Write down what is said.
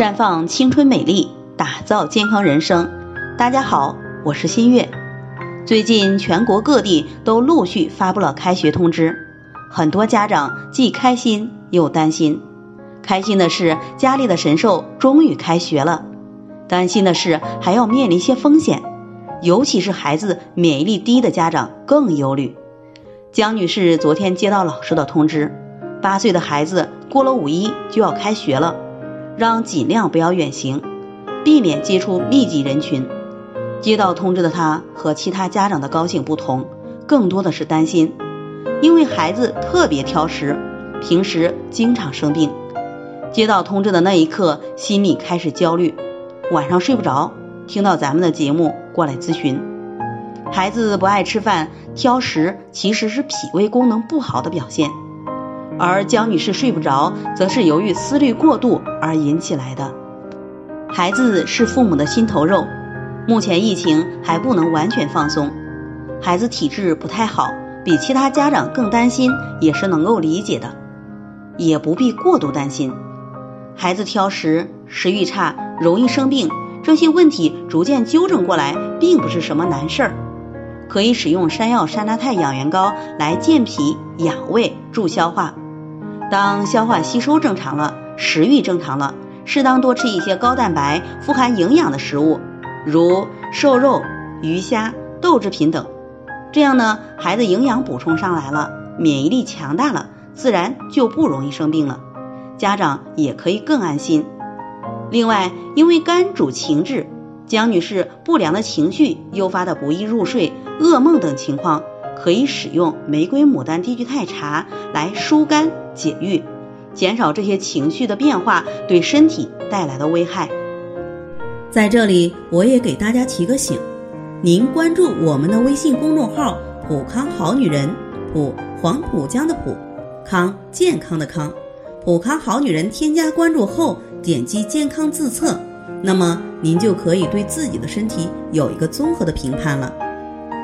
绽放青春美丽，打造健康人生。大家好，我是新月。最近全国各地都陆续发布了开学通知，很多家长既开心又担心。开心的是家里的神兽终于开学了，担心的是还要面临一些风险，尤其是孩子免疫力低的家长更忧虑。江女士昨天接到老师的通知，八岁的孩子过了五一就要开学了，让尽量不要远行，避免接触密集人群。接到通知的他和其他家长的高兴不同，更多的是担心，因为孩子特别挑食，平时经常生病。接到通知的那一刻，心里开始焦虑，晚上睡不着。听到咱们的节目过来咨询，孩子不爱吃饭、挑食，其实是脾胃功能不好的表现。而江女士睡不着，则是由于思虑过度而引起来的。孩子是父母的心头肉，目前疫情还不能完全放松，孩子体质不太好，比其他家长更担心，也是能够理解的，也不必过度担心。孩子挑食、食欲差、容易生病，这些问题逐渐纠正过来，并不是什么难事儿。可以使用山药山楂肽养元膏来健脾养胃助消化。当消化吸收正常了，食欲正常了，适当多吃一些高蛋白、富含营养的食物，如瘦肉、鱼虾、豆制品等。这样呢，孩子营养补充上来了，免疫力强大了，自然就不容易生病了。家长也可以更安心。另外，因为肝主情志，江女士不良的情绪诱发的不易入睡、噩梦等情况，可以使用玫瑰牡丹低聚肽茶来疏肝解郁，减少这些情绪的变化对身体带来的危害。在这里，我也给大家提个醒：您关注我们的微信公众号“普康好女人”，普黄浦江的普，康健康的康。普康好女人添加关注后，点击健康自测，那么您就可以对自己的身体有一个综合的评判了。